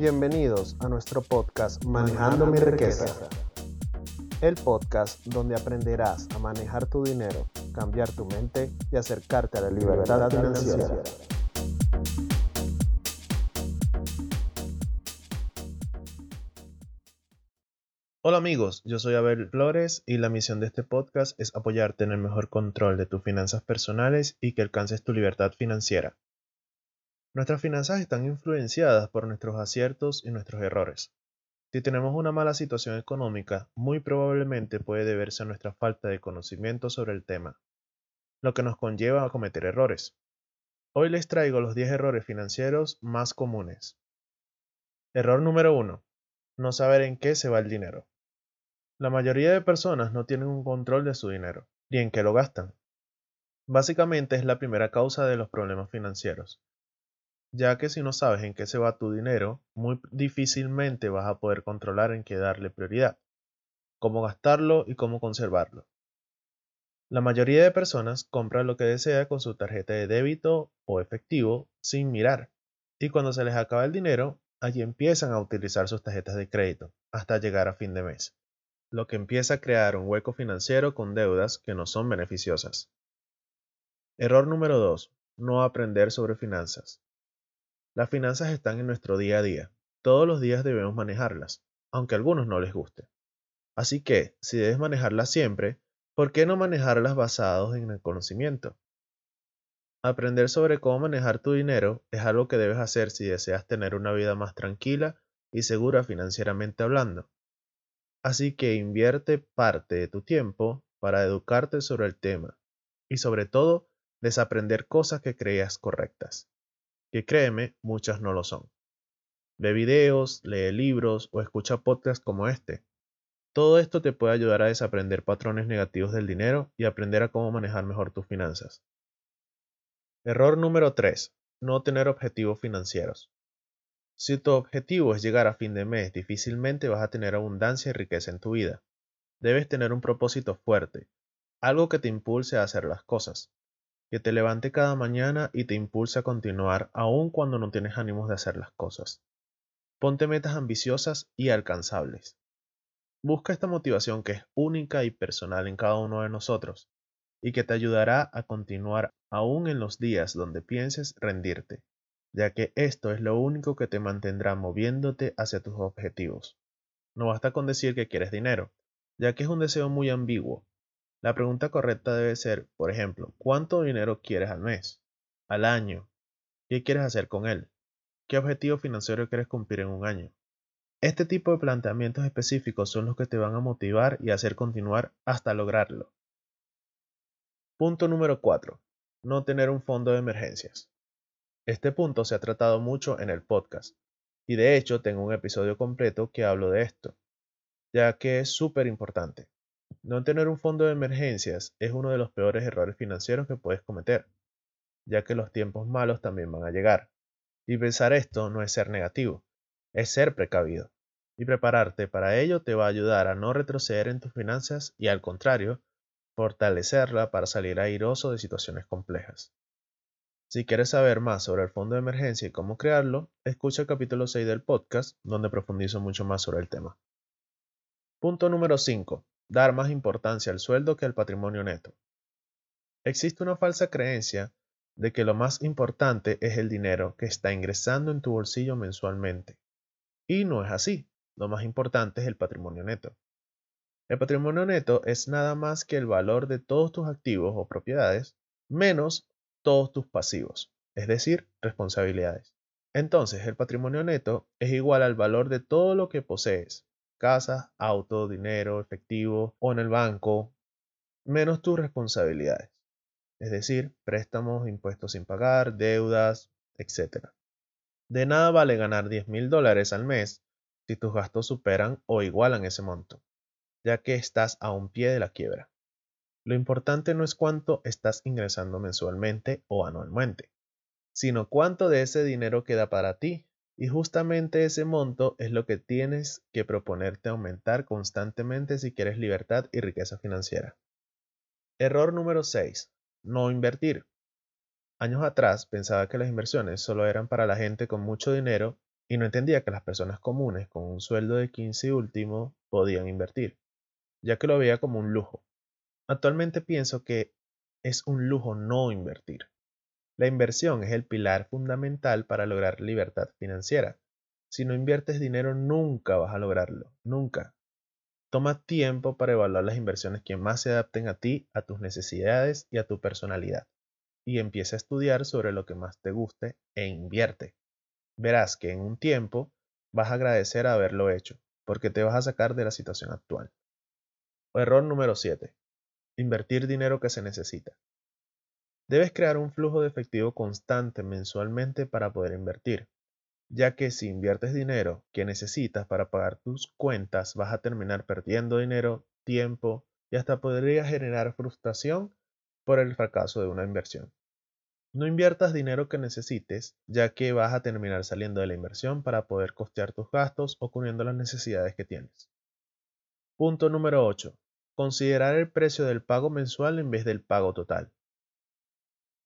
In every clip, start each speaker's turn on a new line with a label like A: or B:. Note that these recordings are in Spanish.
A: Bienvenidos a nuestro podcast Manejando mi riqueza. El podcast donde aprenderás a manejar tu dinero, cambiar tu mente y acercarte a la libertad financiera.
B: Hola amigos, yo soy Abel Flores y la misión de este podcast es apoyarte en el mejor control de tus finanzas personales y que alcances tu libertad financiera. Nuestras finanzas están influenciadas por nuestros aciertos y nuestros errores. Si tenemos una mala situación económica, muy probablemente puede deberse a nuestra falta de conocimiento sobre el tema, lo que nos conlleva a cometer errores. Hoy les traigo los 10 errores financieros más comunes. Error número 1. No saber en qué se va el dinero. La mayoría de personas no tienen un control de su dinero, ni en qué lo gastan. Básicamente es la primera causa de los problemas financieros, ya que si no sabes en qué se va tu dinero, muy difícilmente vas a poder controlar en qué darle prioridad, cómo gastarlo y cómo conservarlo. La mayoría de personas compran lo que desea con su tarjeta de débito o efectivo sin mirar, y cuando se les acaba el dinero, allí empiezan a utilizar sus tarjetas de crédito hasta llegar a fin de mes lo que empieza a crear un hueco financiero con deudas que no son beneficiosas. Error número 2. No aprender sobre finanzas. Las finanzas están en nuestro día a día. Todos los días debemos manejarlas, aunque a algunos no les guste. Así que, si debes manejarlas siempre, ¿por qué no manejarlas basados en el conocimiento? Aprender sobre cómo manejar tu dinero es algo que debes hacer si deseas tener una vida más tranquila y segura financieramente hablando. Así que invierte parte de tu tiempo para educarte sobre el tema y sobre todo desaprender cosas que creías correctas, que créeme, muchas no lo son. Ve videos, lee libros o escucha podcasts como este. Todo esto te puede ayudar a desaprender patrones negativos del dinero y aprender a cómo manejar mejor tus finanzas. Error número 3. No tener objetivos financieros. Si tu objetivo es llegar a fin de mes, difícilmente vas a tener abundancia y riqueza en tu vida. Debes tener un propósito fuerte, algo que te impulse a hacer las cosas, que te levante cada mañana y te impulse a continuar aun cuando no tienes ánimos de hacer las cosas. Ponte metas ambiciosas y alcanzables. Busca esta motivación que es única y personal en cada uno de nosotros y que te ayudará a continuar aún en los días donde pienses rendirte ya que esto es lo único que te mantendrá moviéndote hacia tus objetivos. No basta con decir que quieres dinero, ya que es un deseo muy ambiguo. La pregunta correcta debe ser, por ejemplo, ¿cuánto dinero quieres al mes? ¿Al año? ¿Qué quieres hacer con él? ¿Qué objetivo financiero quieres cumplir en un año? Este tipo de planteamientos específicos son los que te van a motivar y hacer continuar hasta lograrlo. Punto número 4. No tener un fondo de emergencias. Este punto se ha tratado mucho en el podcast, y de hecho tengo un episodio completo que hablo de esto, ya que es súper importante. No tener un fondo de emergencias es uno de los peores errores financieros que puedes cometer, ya que los tiempos malos también van a llegar. Y pensar esto no es ser negativo, es ser precavido. Y prepararte para ello te va a ayudar a no retroceder en tus finanzas y al contrario, fortalecerla para salir airoso de situaciones complejas. Si quieres saber más sobre el fondo de emergencia y cómo crearlo, escucha el capítulo 6 del podcast, donde profundizo mucho más sobre el tema. Punto número 5. Dar más importancia al sueldo que al patrimonio neto. Existe una falsa creencia de que lo más importante es el dinero que está ingresando en tu bolsillo mensualmente. Y no es así. Lo más importante es el patrimonio neto. El patrimonio neto es nada más que el valor de todos tus activos o propiedades menos todos tus pasivos, es decir, responsabilidades. Entonces, el patrimonio neto es igual al valor de todo lo que posees, casa, auto, dinero, efectivo o en el banco, menos tus responsabilidades, es decir, préstamos, impuestos sin pagar, deudas, etc. De nada vale ganar 10 mil dólares al mes si tus gastos superan o igualan ese monto, ya que estás a un pie de la quiebra. Lo importante no es cuánto estás ingresando mensualmente o anualmente, sino cuánto de ese dinero queda para ti. Y justamente ese monto es lo que tienes que proponerte aumentar constantemente si quieres libertad y riqueza financiera. Error número 6. No invertir. Años atrás pensaba que las inversiones solo eran para la gente con mucho dinero y no entendía que las personas comunes con un sueldo de 15 y último podían invertir, ya que lo veía como un lujo. Actualmente pienso que es un lujo no invertir. La inversión es el pilar fundamental para lograr libertad financiera. Si no inviertes dinero nunca vas a lograrlo, nunca. Toma tiempo para evaluar las inversiones que más se adapten a ti, a tus necesidades y a tu personalidad. Y empieza a estudiar sobre lo que más te guste e invierte verás que en un tiempo vas a agradecer haberlo hecho, porque te vas a sacar de la situación actual. error número 7. Invertir dinero que se necesita. Debes crear un flujo de efectivo constante mensualmente para poder invertir, ya que si inviertes dinero que necesitas para pagar tus cuentas vas a terminar perdiendo dinero, tiempo y hasta podría generar frustración por el fracaso de una inversión. No inviertas dinero que necesites, ya que vas a terminar saliendo de la inversión para poder costear tus gastos o cubriendo las necesidades que tienes. Punto número 8. Considerar el precio del pago mensual en vez del pago total.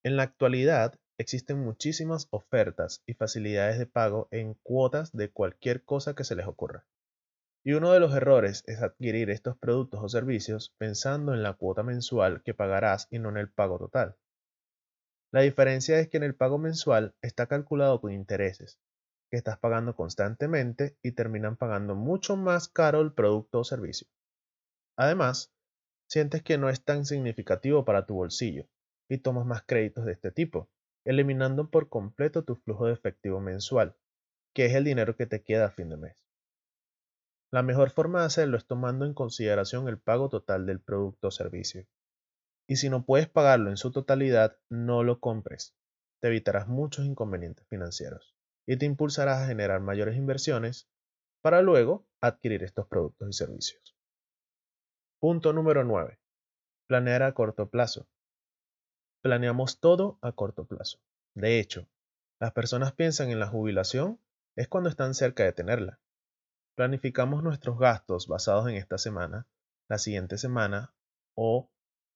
B: En la actualidad existen muchísimas ofertas y facilidades de pago en cuotas de cualquier cosa que se les ocurra. Y uno de los errores es adquirir estos productos o servicios pensando en la cuota mensual que pagarás y no en el pago total. La diferencia es que en el pago mensual está calculado con intereses, que estás pagando constantemente y terminan pagando mucho más caro el producto o servicio. Además, sientes que no es tan significativo para tu bolsillo y tomas más créditos de este tipo, eliminando por completo tu flujo de efectivo mensual, que es el dinero que te queda a fin de mes. La mejor forma de hacerlo es tomando en consideración el pago total del producto o servicio. Y si no puedes pagarlo en su totalidad, no lo compres. Te evitarás muchos inconvenientes financieros y te impulsarás a generar mayores inversiones para luego adquirir estos productos y servicios. Punto número 9. Planear a corto plazo. Planeamos todo a corto plazo. De hecho, las personas piensan en la jubilación es cuando están cerca de tenerla. Planificamos nuestros gastos basados en esta semana, la siguiente semana o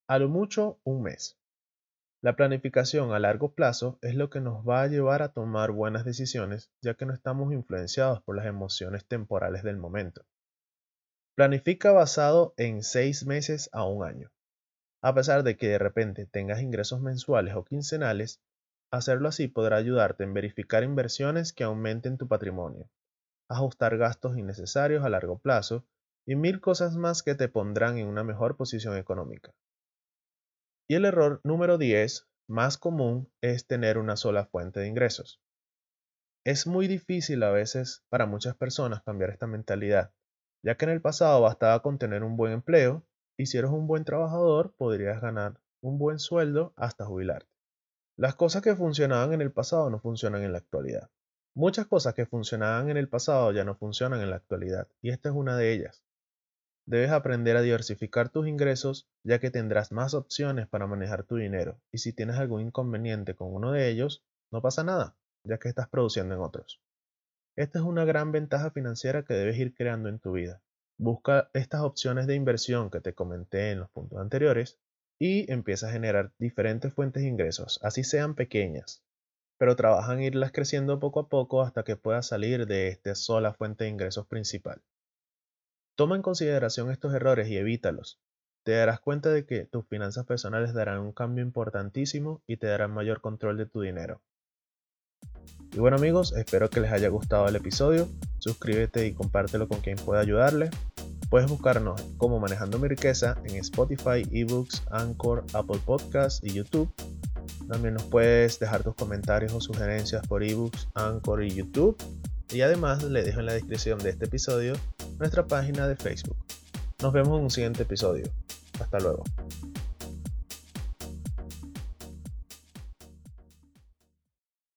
B: a lo mucho un mes. La planificación a largo plazo es lo que nos va a llevar a tomar buenas decisiones, ya que no estamos influenciados por las emociones temporales del momento. Planifica basado en seis meses a un año. A pesar de que de repente tengas ingresos mensuales o quincenales, hacerlo así podrá ayudarte en verificar inversiones que aumenten tu patrimonio, ajustar gastos innecesarios a largo plazo y mil cosas más que te pondrán en una mejor posición económica. Y el error número 10, más común, es tener una sola fuente de ingresos. Es muy difícil a veces para muchas personas cambiar esta mentalidad, ya que en el pasado bastaba con tener un buen empleo y si eres un buen trabajador podrías ganar un buen sueldo hasta jubilarte. Las cosas que funcionaban en el pasado no funcionan en la actualidad. Muchas cosas que funcionaban en el pasado ya no funcionan en la actualidad y esta es una de ellas. Debes aprender a diversificar tus ingresos ya que tendrás más opciones para manejar tu dinero y si tienes algún inconveniente con uno de ellos, no pasa nada, ya que estás produciendo en otros. Esta es una gran ventaja financiera que debes ir creando en tu vida. Busca estas opciones de inversión que te comenté en los puntos anteriores y empieza a generar diferentes fuentes de ingresos, así sean pequeñas, pero trabaja en irlas creciendo poco a poco hasta que puedas salir de esta sola fuente de ingresos principal. Toma en consideración estos errores y evítalos. Te darás cuenta de que tus finanzas personales darán un cambio importantísimo y te darán mayor control de tu dinero. Y bueno amigos, espero que les haya gustado el episodio. Suscríbete y compártelo con quien pueda ayudarle. Puedes buscarnos como Manejando mi riqueza en Spotify, eBooks, Anchor, Apple Podcasts y YouTube. También nos puedes dejar tus comentarios o sugerencias por eBooks, Anchor y YouTube. Y además le dejo en la descripción de este episodio nuestra página de Facebook. Nos vemos en un siguiente episodio. Hasta luego.